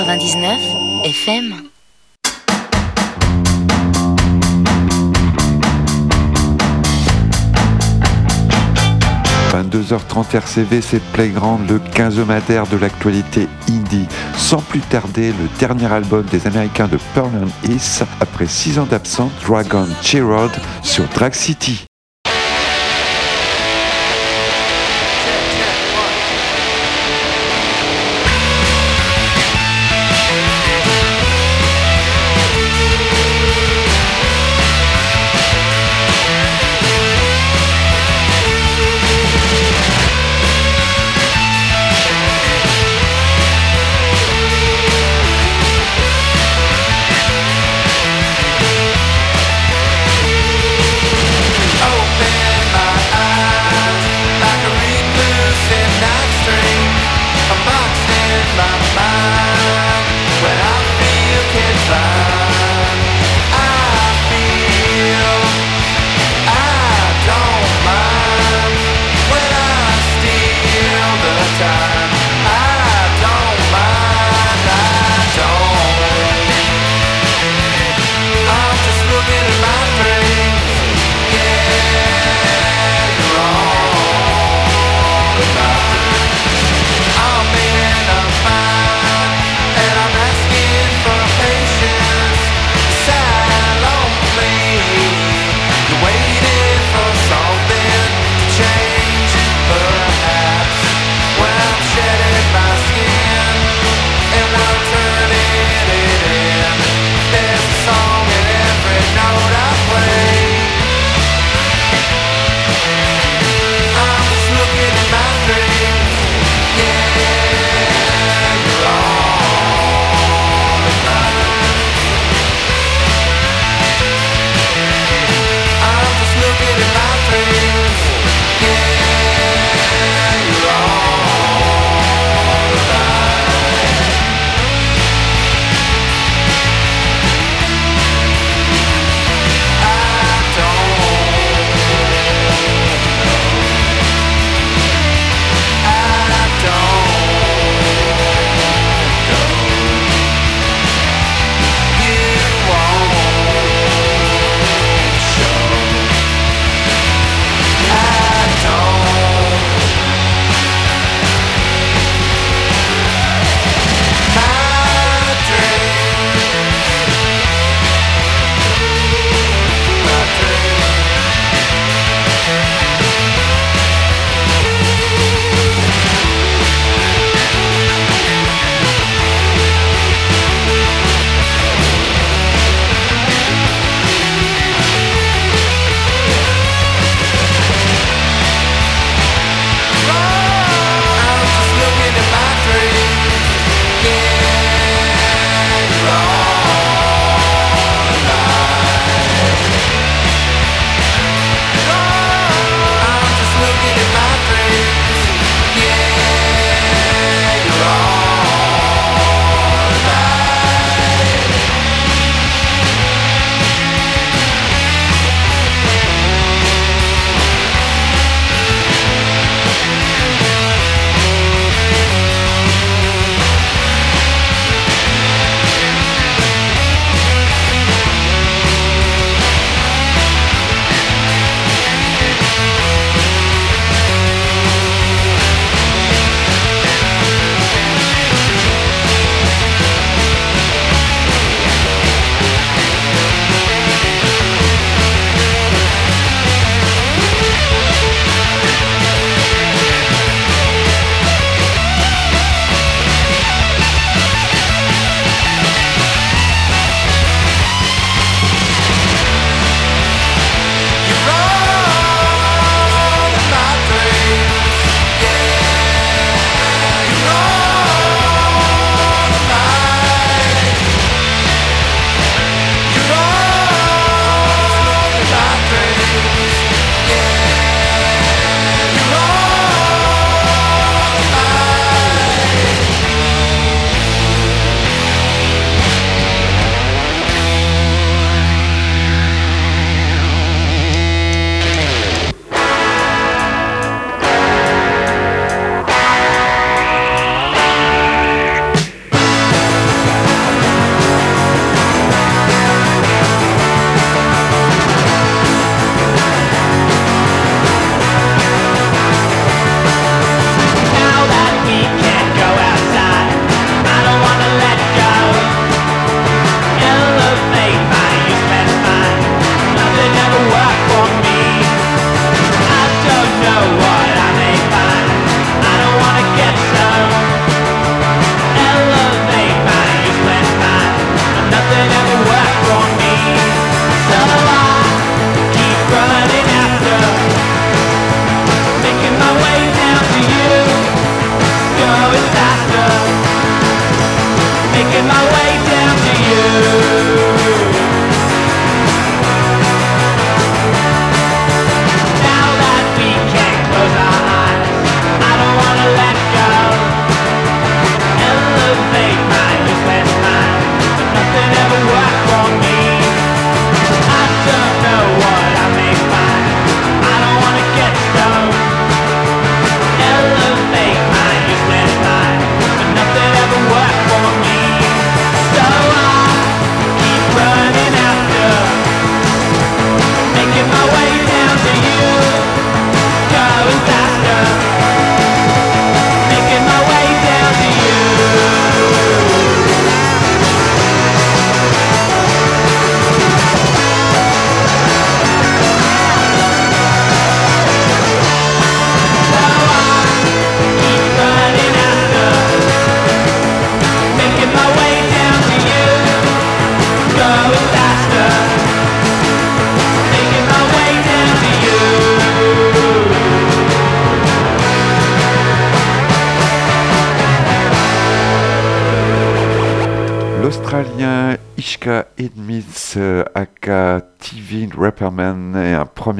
99 FM. 22h30 RCV, c'est Playground, le 15 mater de l'actualité indie. Sans plus tarder, le dernier album des Américains de Pearl and East, après 6 ans d'absence, Dragon Cheerod sur Drag City.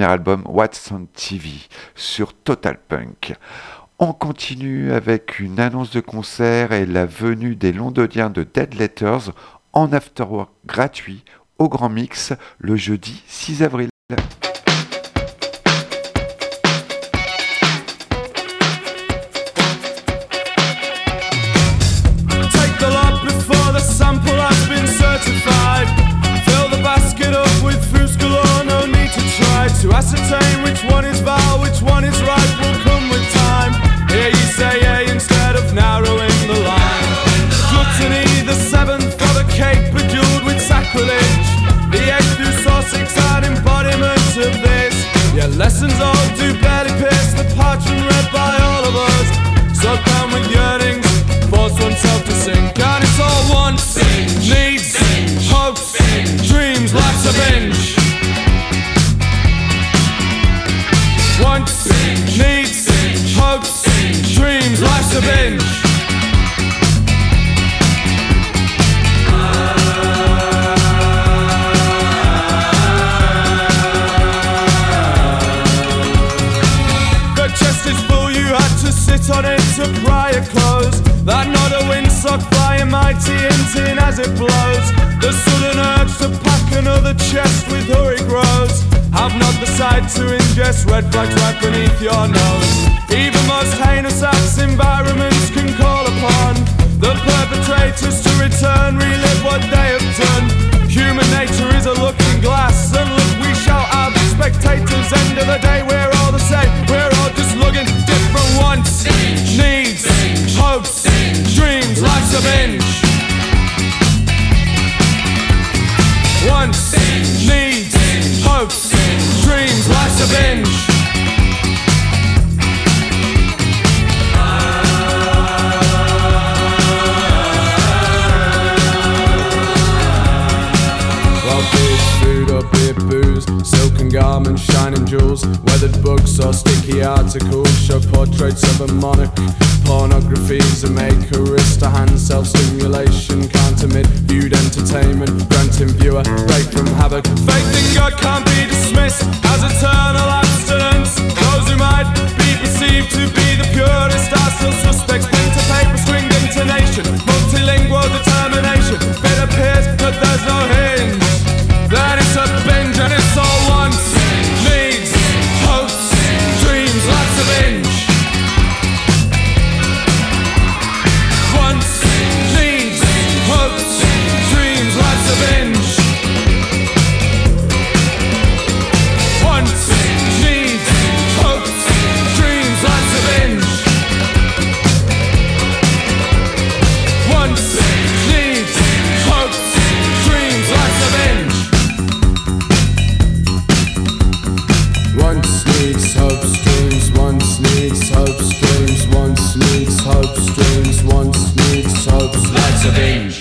Album What's on TV sur Total Punk. On continue avec une annonce de concert et la venue des londoniens de Dead Letters en afterwork gratuit au Grand Mix le jeudi 6 avril. To ingest red flags right beneath your nose. Even most heinous acts environments can call upon the perpetrators to return, relive what they have done. Human nature is a looking glass, and look, we shall have spectators. End of the day, we're all the same. We're all just looking different wants, needs, hopes, dreams. Life's a binge. Wants, needs, hopes, dreams. Life's a binge. Garments, shining jewels, weathered books or sticky articles show portraits of a monarch. Pornography's a maker, wrist to hand self stimulation, can't viewed entertainment, granting viewer break from havoc. Faith in God can't be dismissed as eternal abstinence. Those who might be perceived to be the purest are still suspects. Pen to paper, stringed intonation, multilingual determination. It appears that there's no hinge. seu.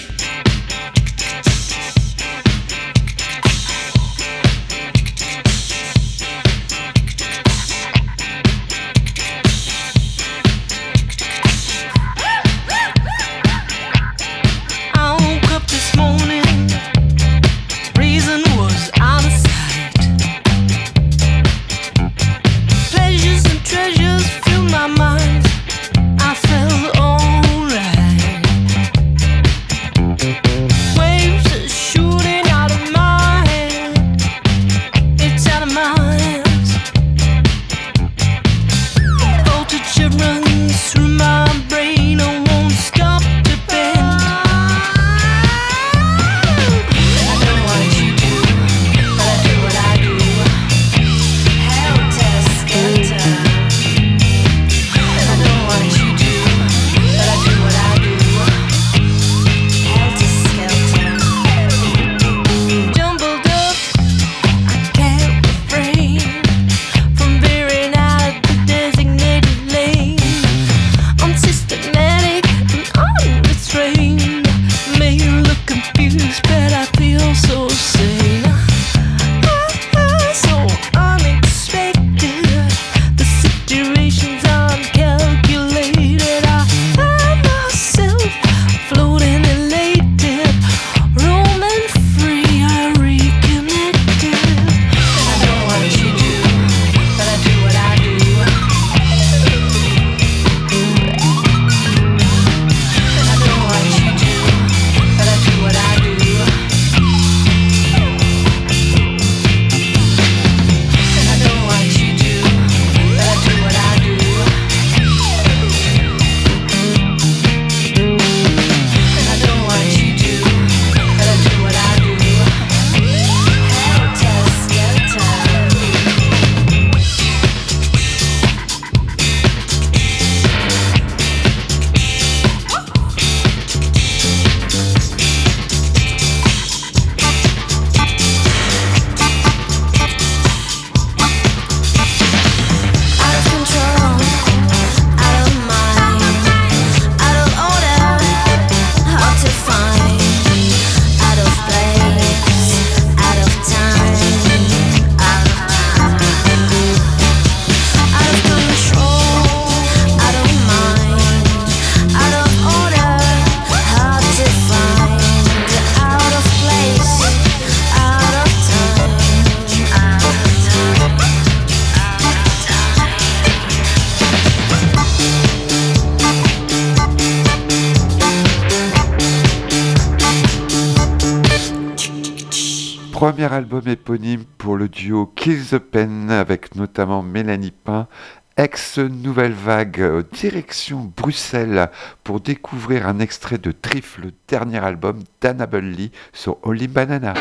The Pen avec notamment Mélanie Pain, ex-nouvelle vague direction Bruxelles pour découvrir un extrait de Trifle, le dernier album d'Annabelle Lee sur Holy Banana.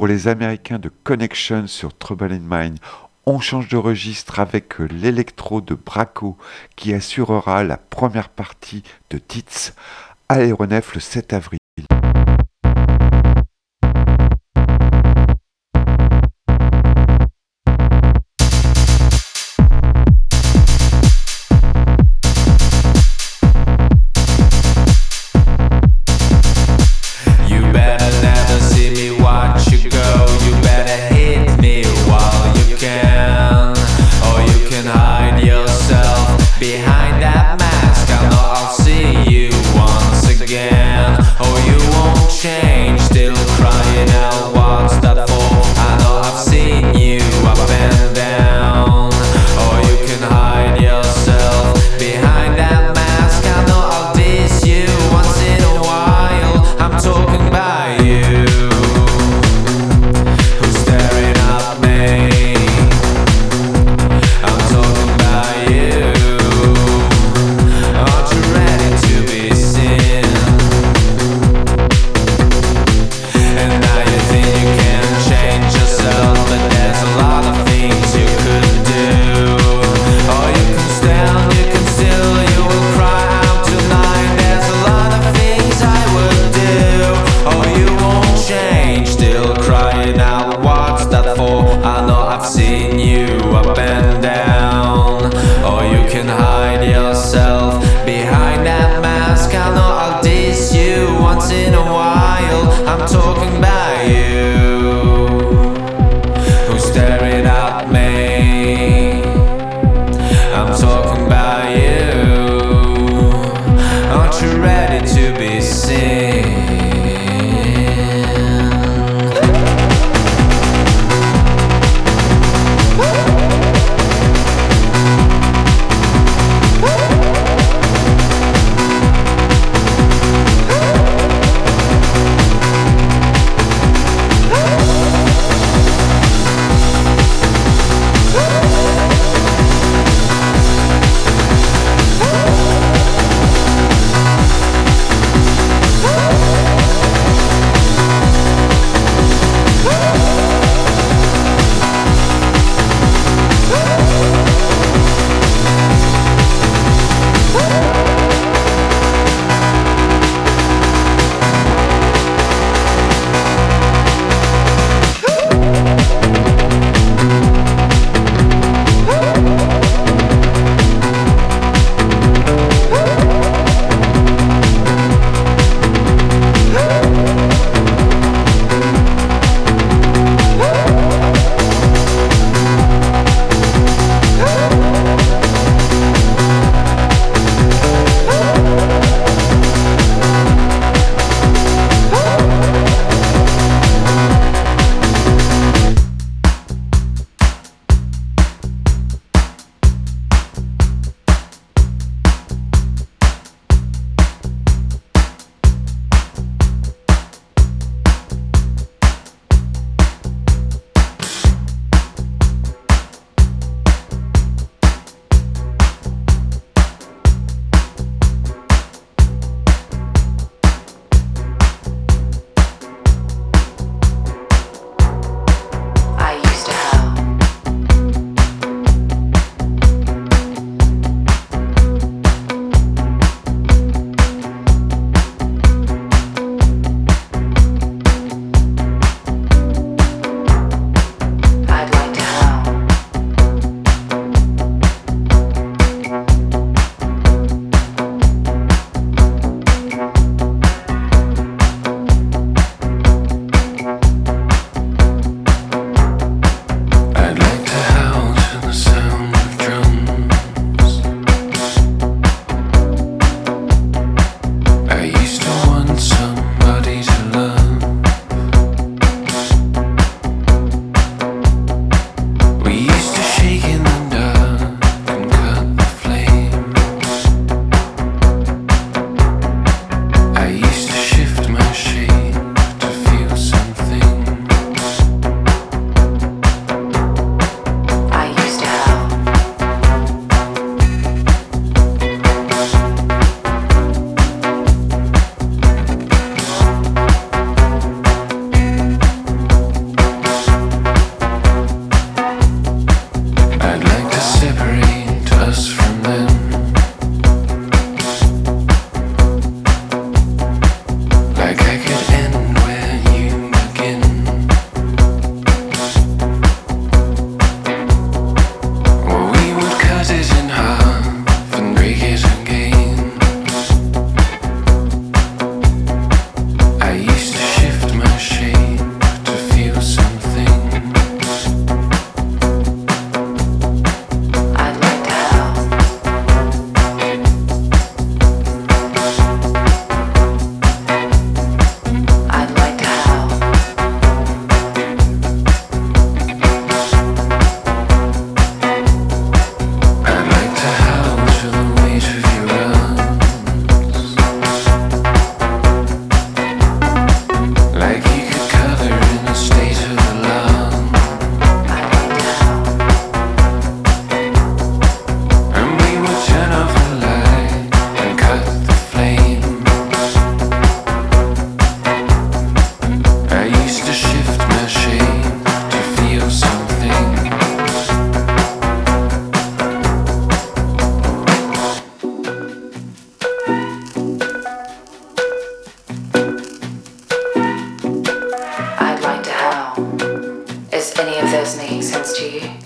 Pour les Américains de Connection sur Trouble in Mind. On change de registre avec l'électro de Braco qui assurera la première partie de Tits à l'aéronef le 7 avril. this making sense to you?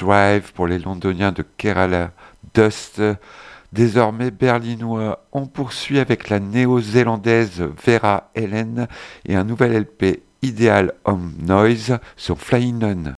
Drive pour les Londoniens de Kerala Dust. Désormais berlinois, on poursuit avec la néo-zélandaise Vera Helen et un nouvel LP Ideal Home Noise sur Flying Nun.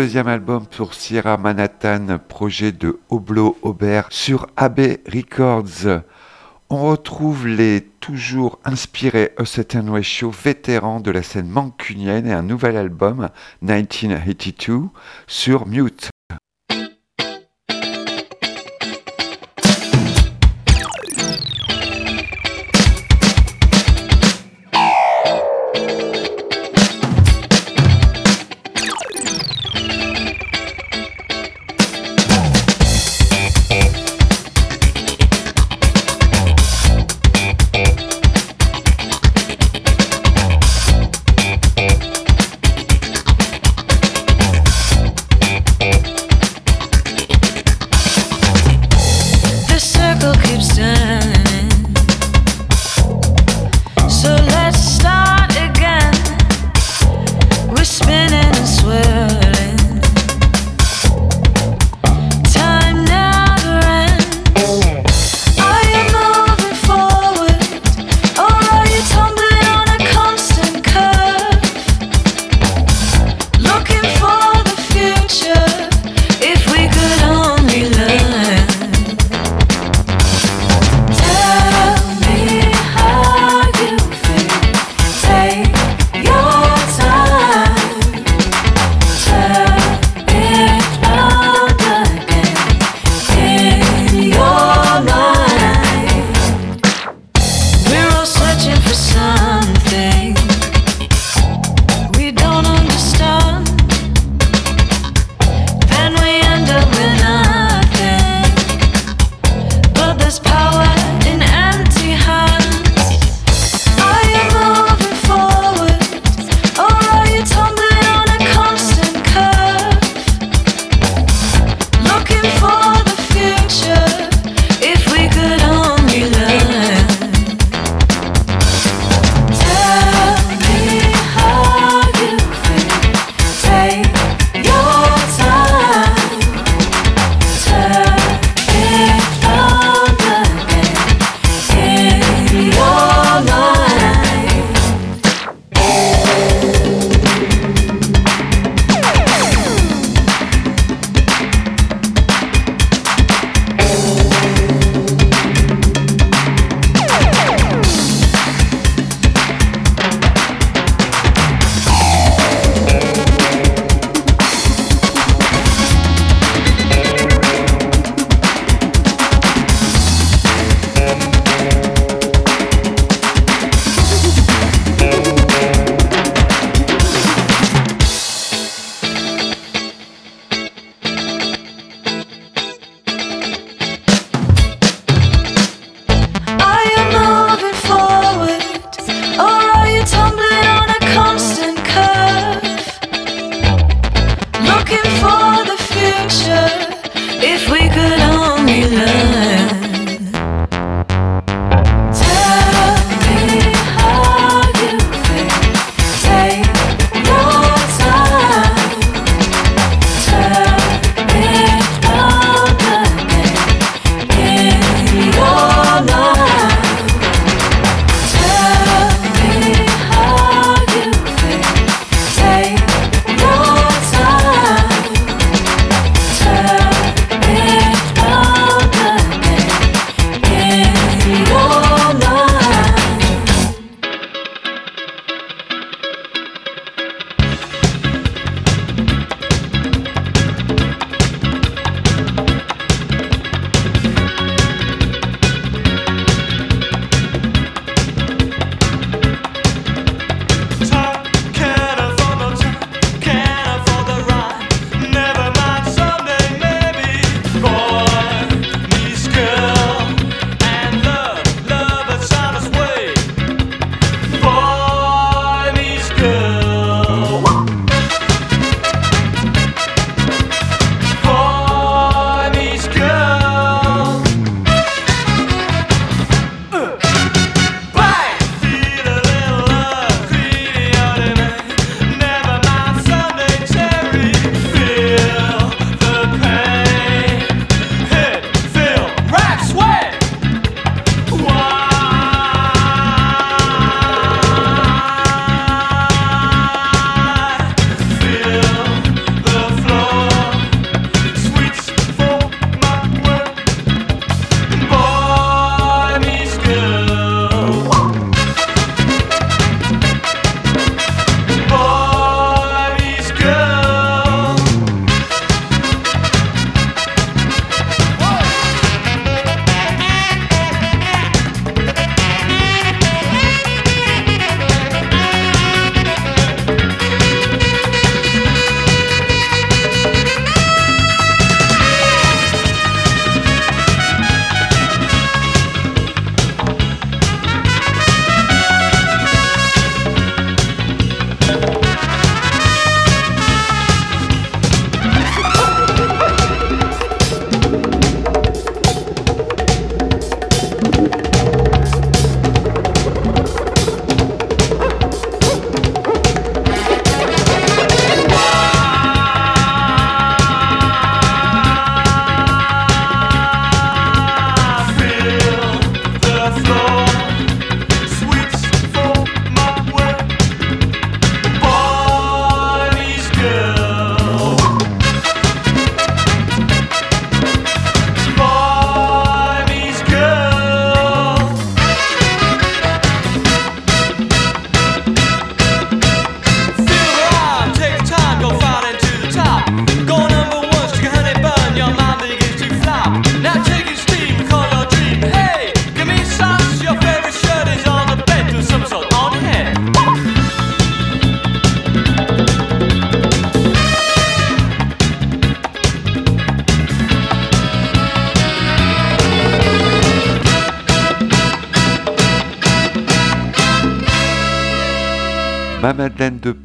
deuxième album pour Sierra Manhattan, projet de Oblo Aubert sur AB Records. On retrouve les toujours inspirés A Certain Way Show, vétérans de la scène mancunienne, et un nouvel album, 1982, sur Mute.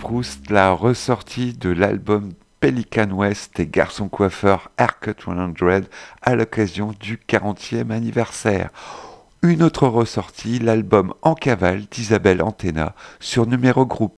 Proust, la ressortie de l'album Pelican West et Garçon Coiffeur Haircut 100 à l'occasion du 40e anniversaire. Une autre ressortie, l'album En cavale d'Isabelle Antena sur numéro groupe.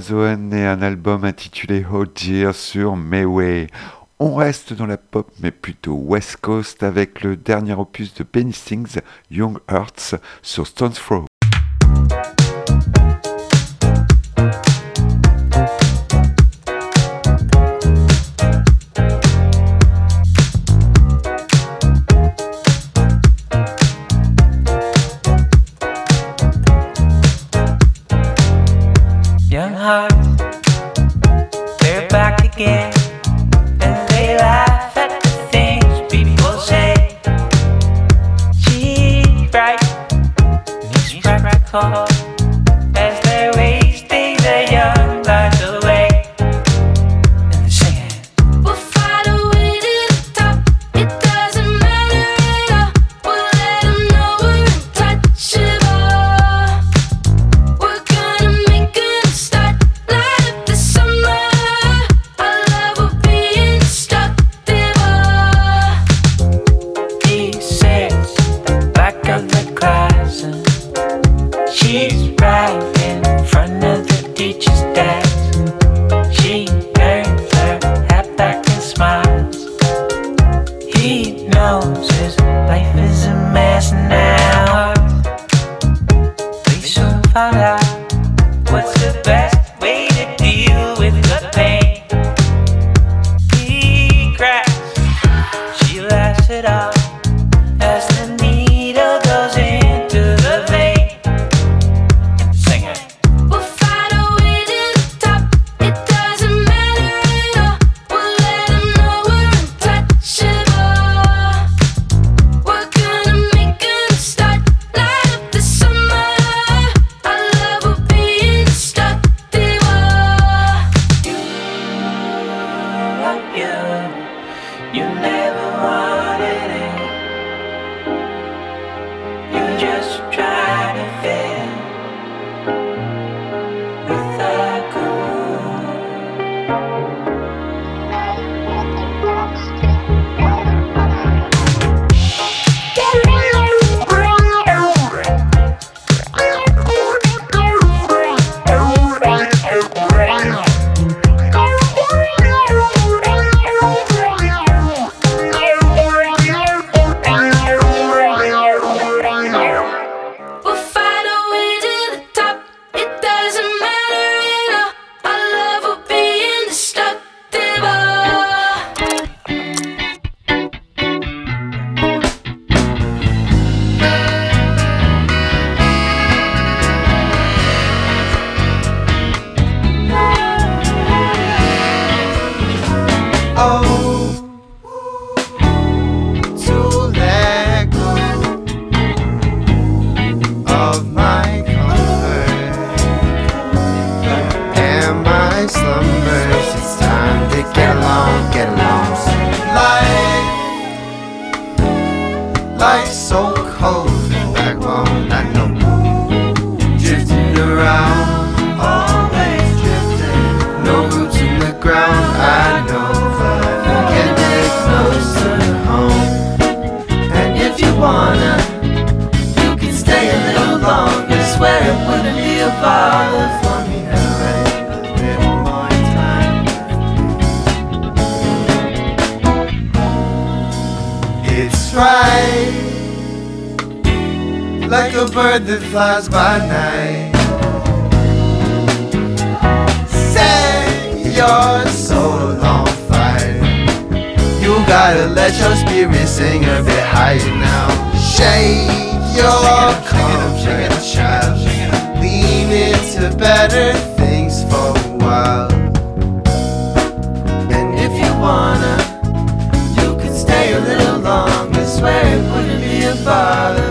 Zohan et un album intitulé Oh Dear sur Mayway. On reste dans la pop mais plutôt West Coast avec le dernier opus de Penny Stings, Young Hearts, sur Stone's Throw. like a bird that flies by night. Say your soul on fire. You gotta let your spirit sing a bit higher now. Shake your comfort, child. Lean into better things for a while. And if you wanna, you could stay a little longer. Swear it wouldn't be a bother.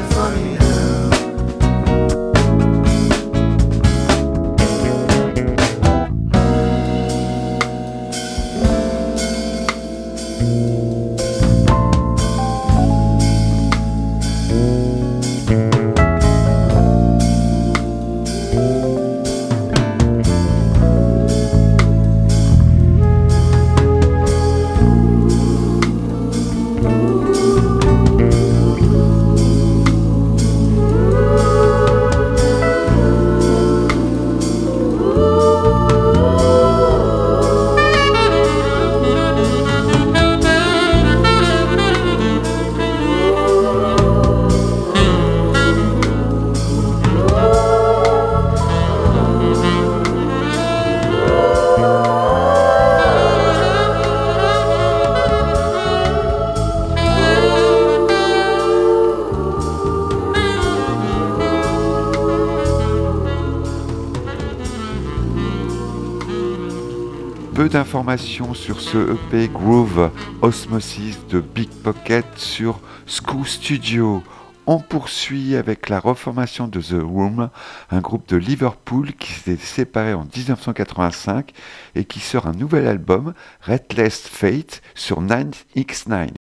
Peu d'informations sur ce EP Groove Osmosis de Big Pocket sur School Studio. On poursuit avec la reformation de The Room, un groupe de Liverpool qui s'est séparé en 1985 et qui sort un nouvel album, Restless Fate, sur 9x9.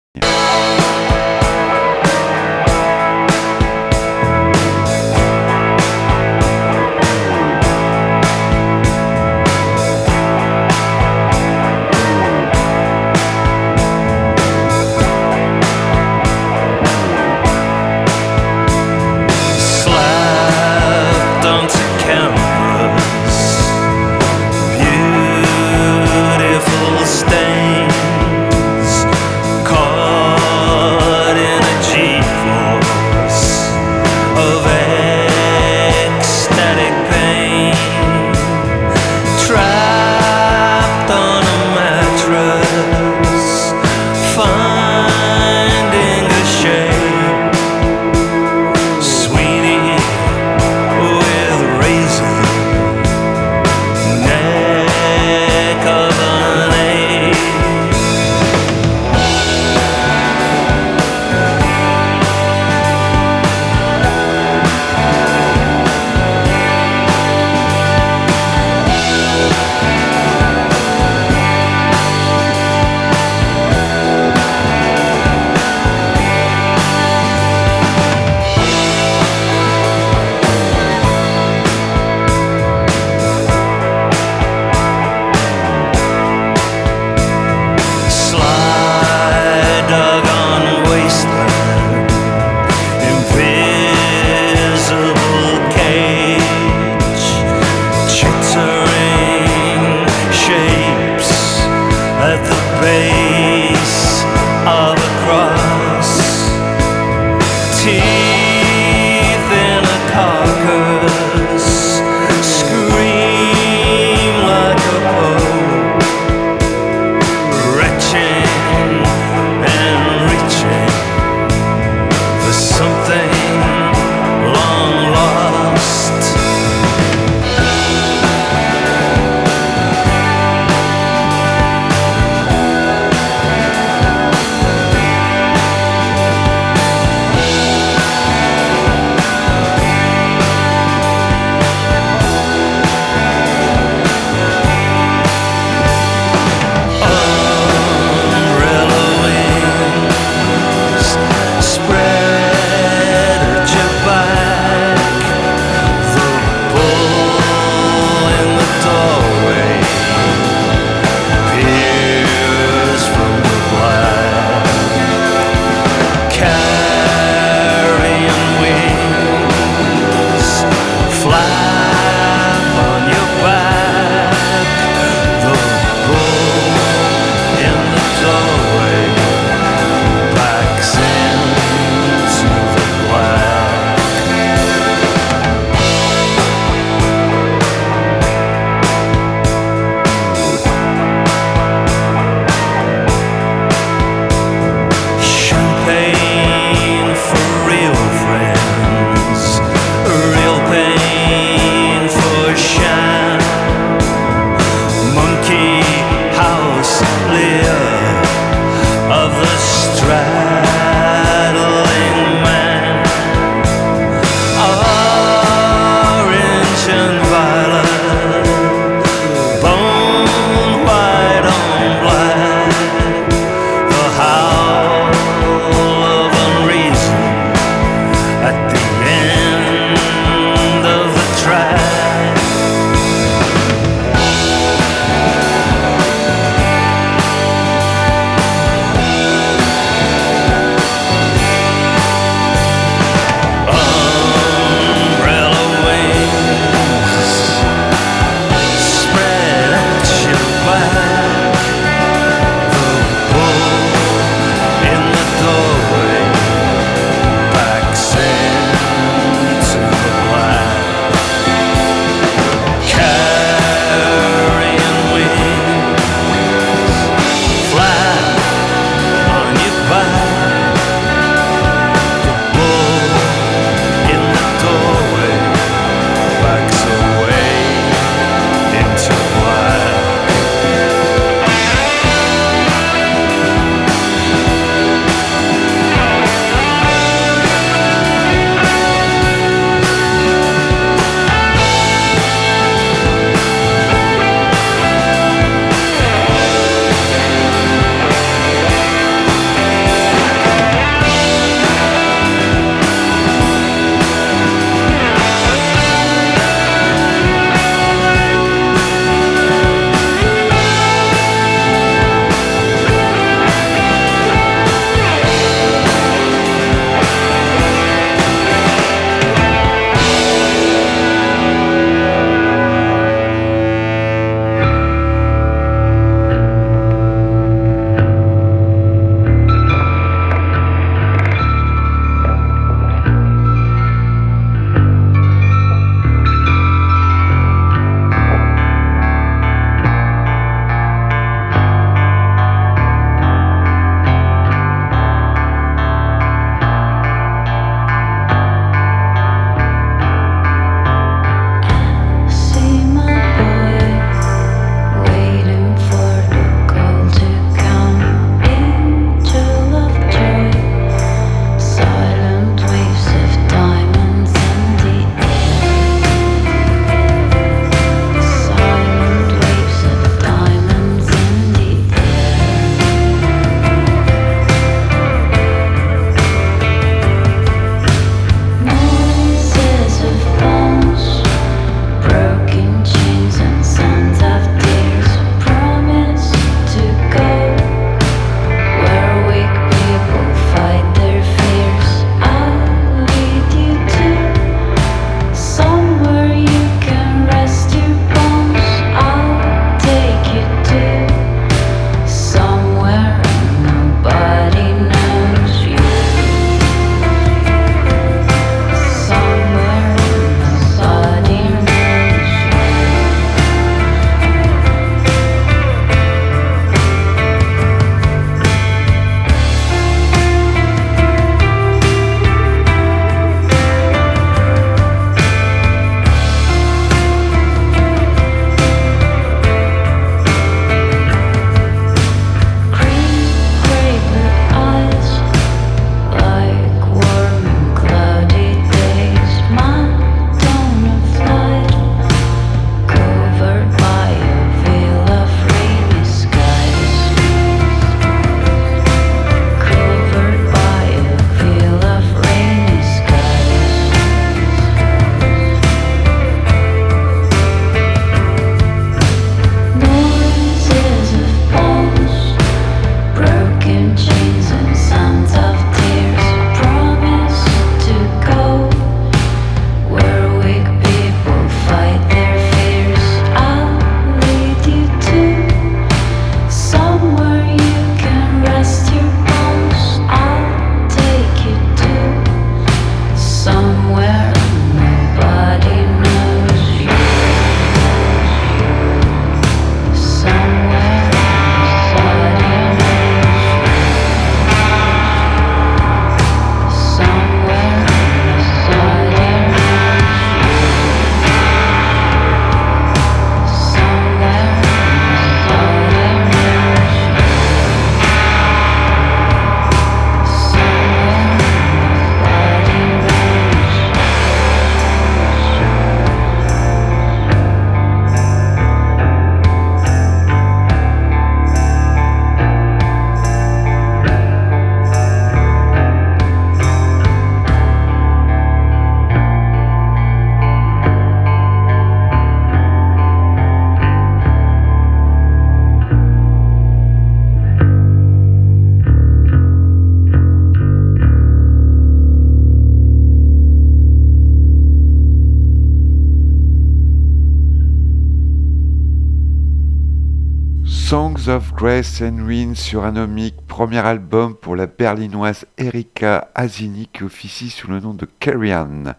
Grace and Ruin sur Anomic, premier album pour la berlinoise Erika Asini qui officie sous le nom de Carrie Ann.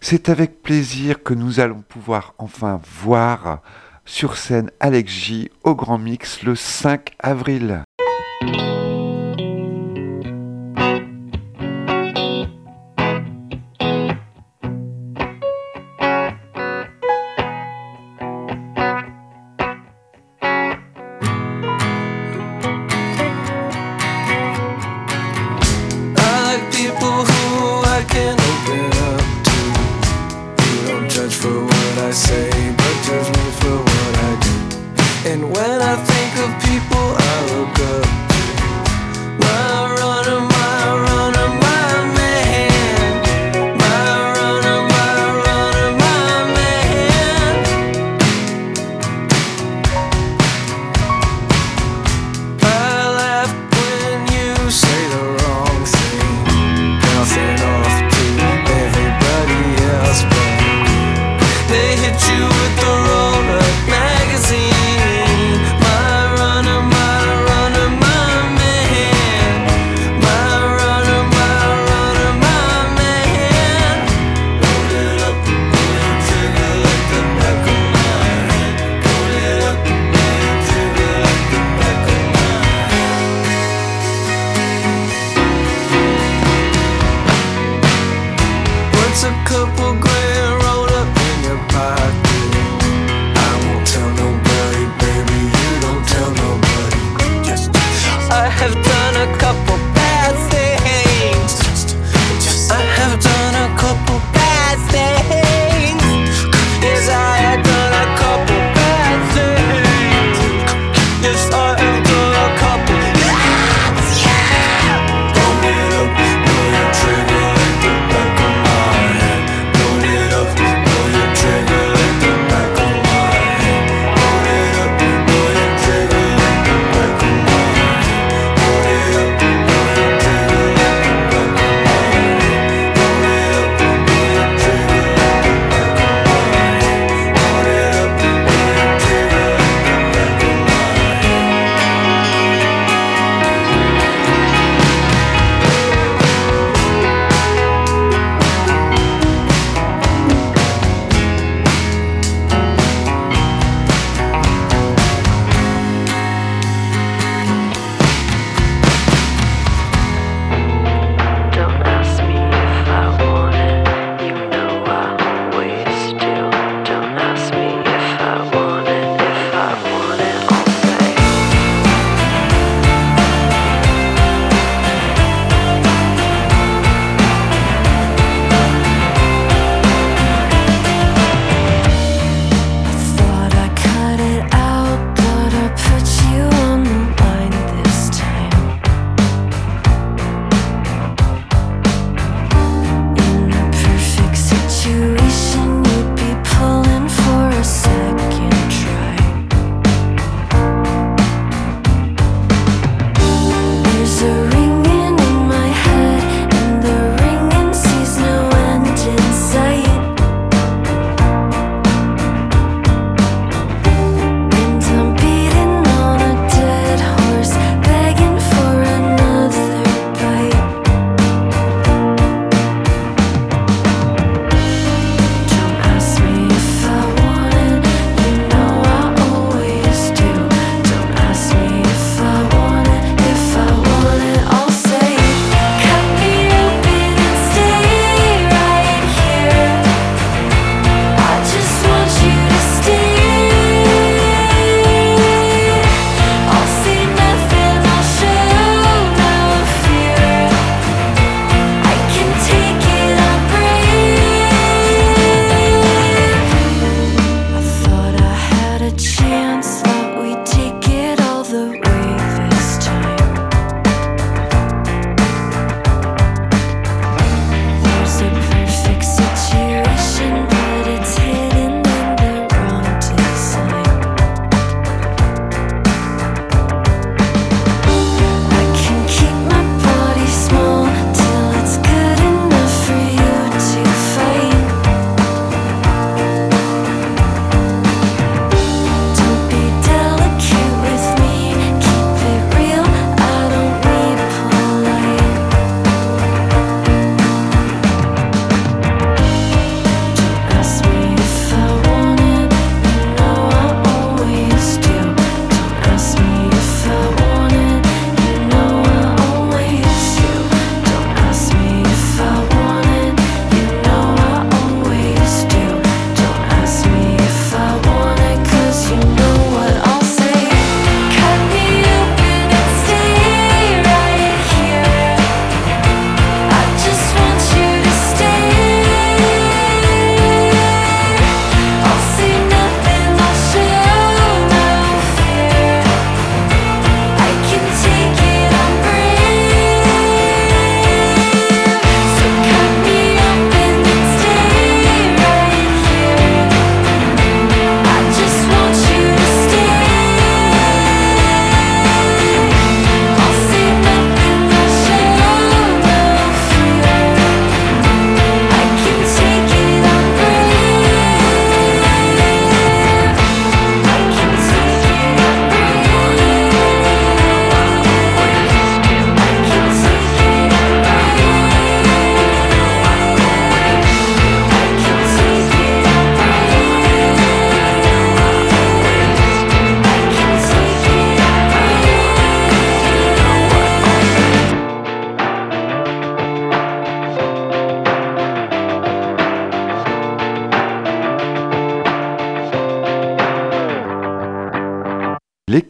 C'est avec plaisir que nous allons pouvoir enfin voir sur scène Alex J au Grand Mix le 5 avril.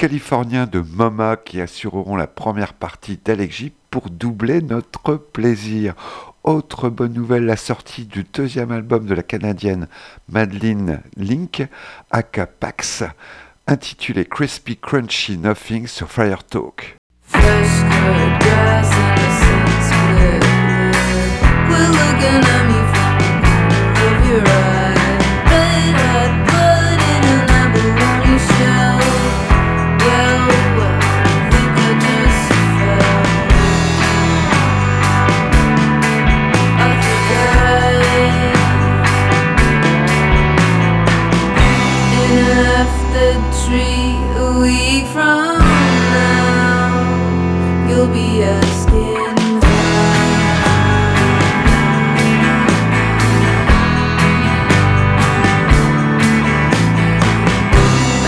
Californiens de MoMA qui assureront la première partie d'Alex J pour doubler notre plaisir. Autre bonne nouvelle, la sortie du deuxième album de la Canadienne Madeleine Link, aka Pax, intitulé Crispy Crunchy Nothing sur Fire Talk. From now. You'll be a asking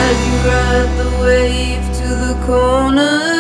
As you ride the wave to the corner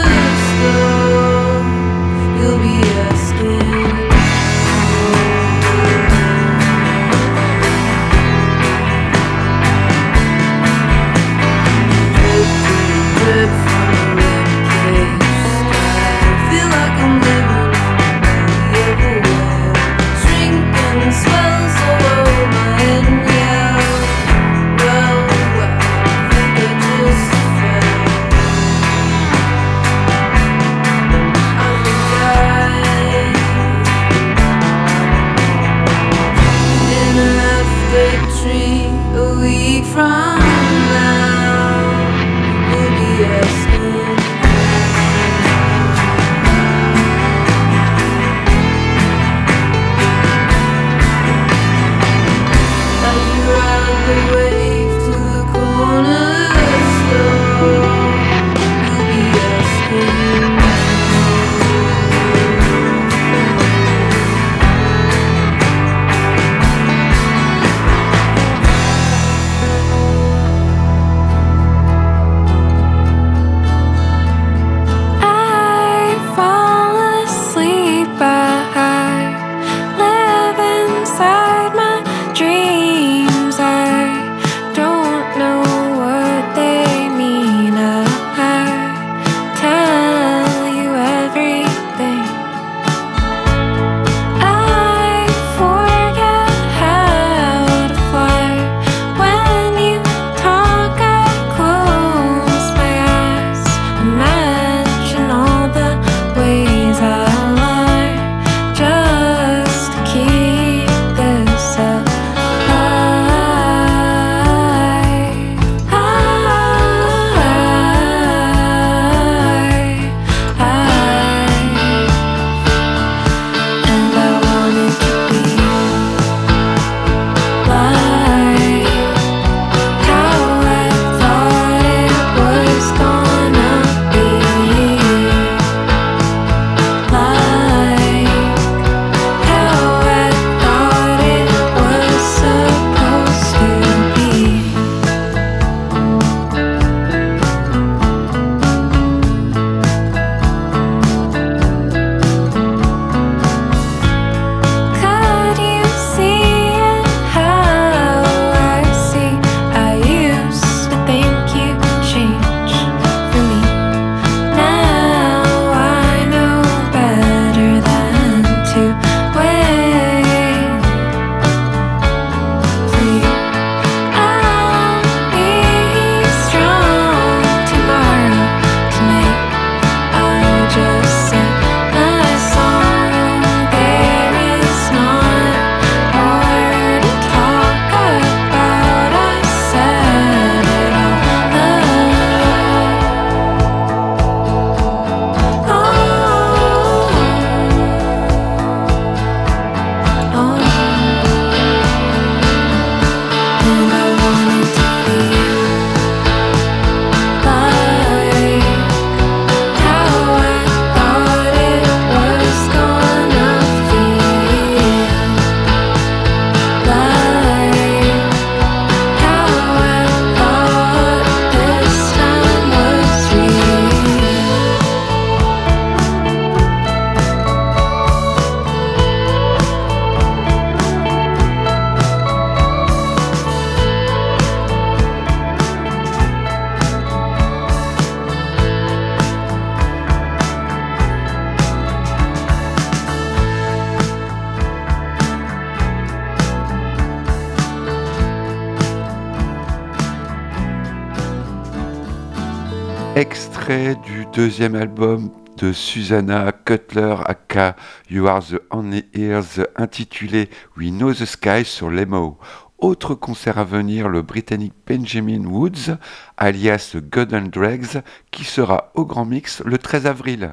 du deuxième album de Susanna Cutler aka You Are the Only Ears intitulé We Know the Sky sur l'EMO. Autre concert à venir, le Britannique Benjamin Woods, alias God and Dregs, qui sera au Grand Mix le 13 avril.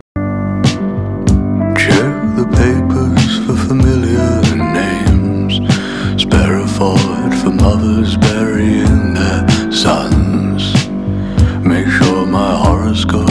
Check the papers for mothers burying their sons. Make sure my horoscope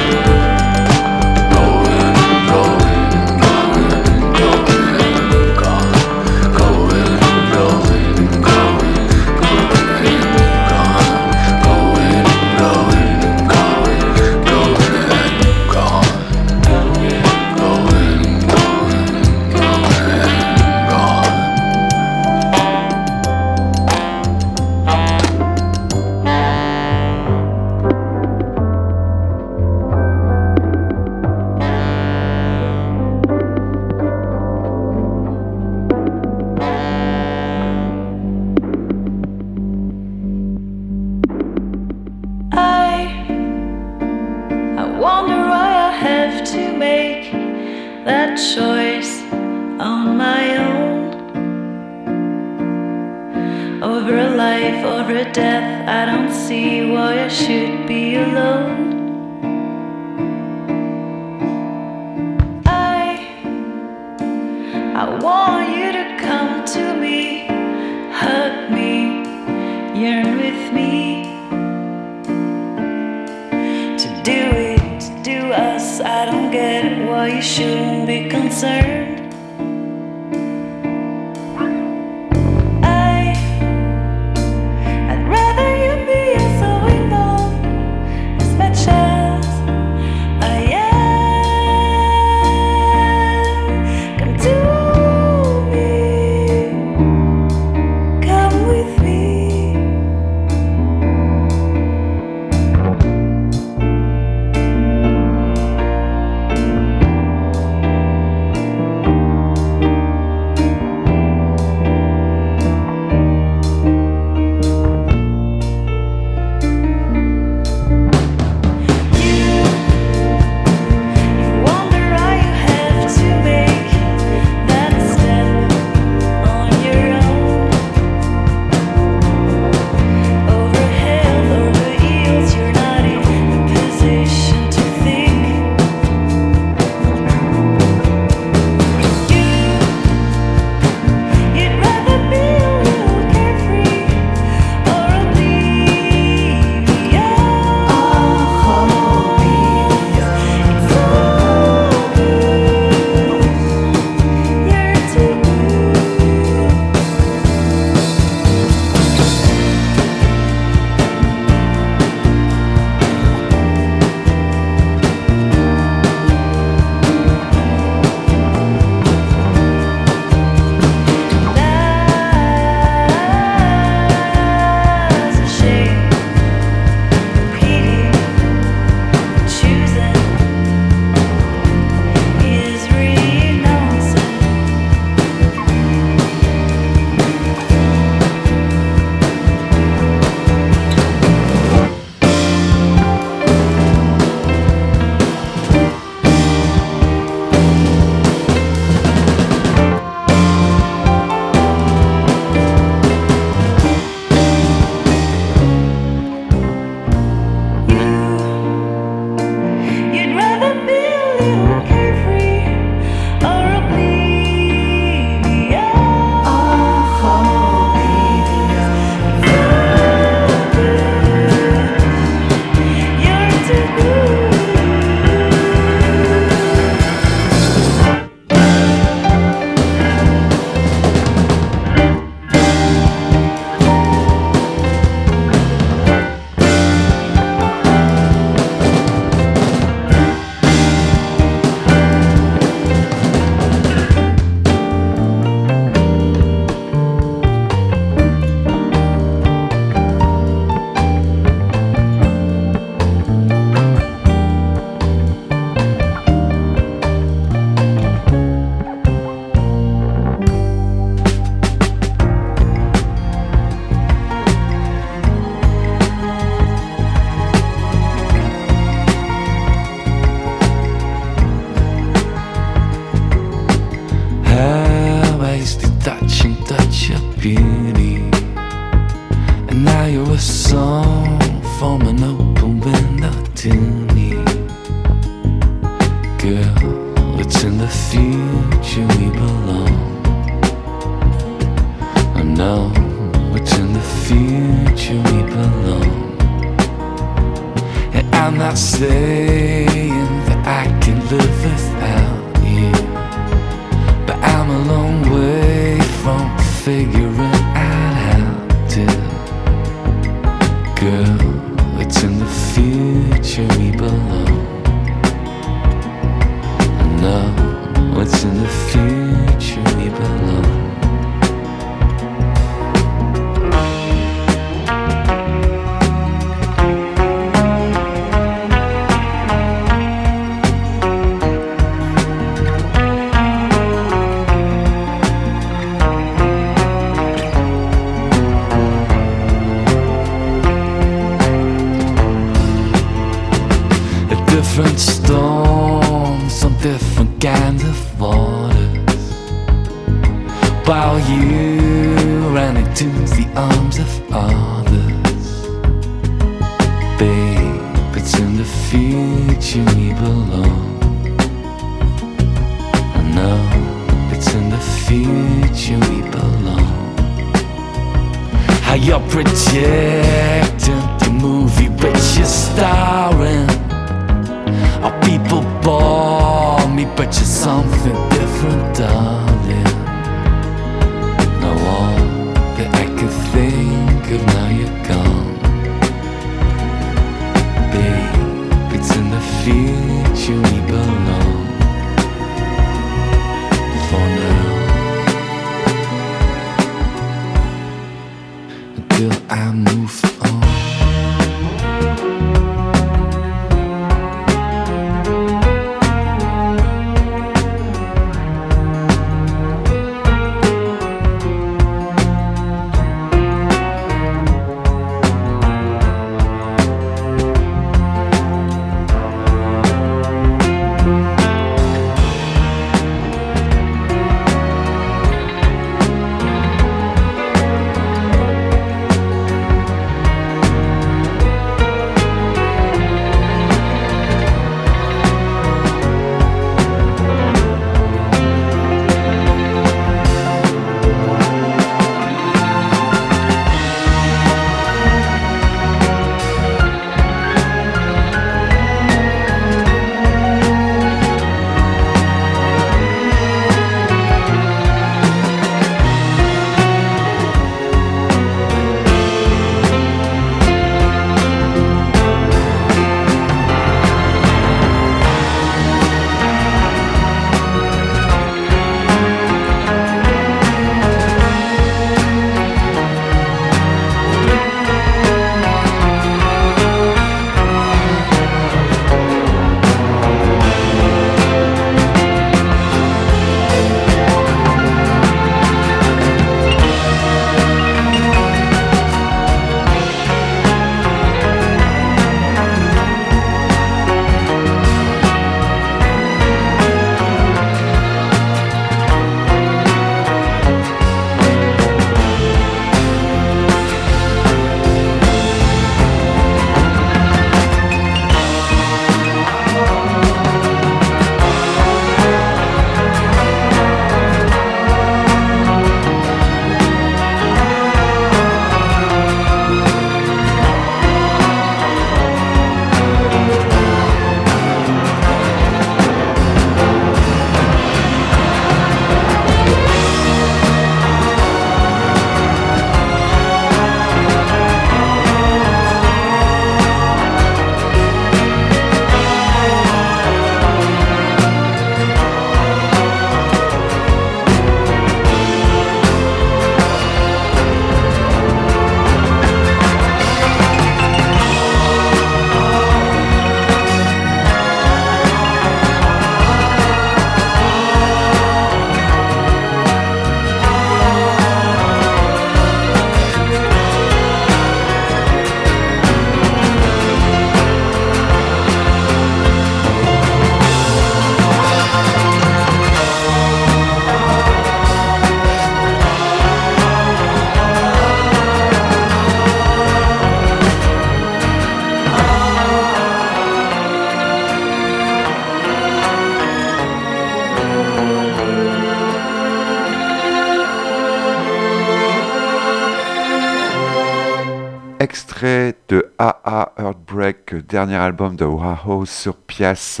dernier album de Wahoo sur Pias.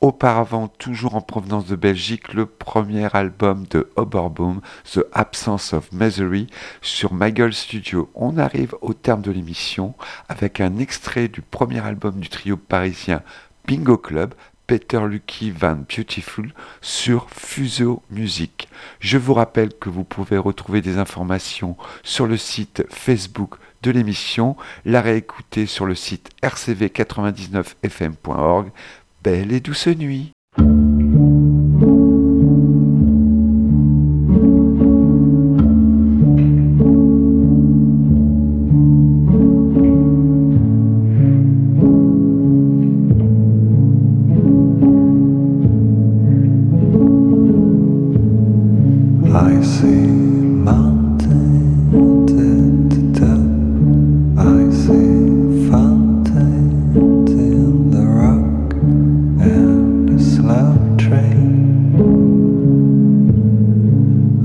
Auparavant, toujours en provenance de Belgique, le premier album de Oberboom, The Absence of Misery, sur Gueule Studio. On arrive au terme de l'émission avec un extrait du premier album du trio parisien Bingo Club, Peter Lucky Van Beautiful sur Fuso Music. Je vous rappelle que vous pouvez retrouver des informations sur le site Facebook de l'émission, la réécouter sur le site rcv99fm.org. Belle et douce nuit.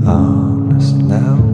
On a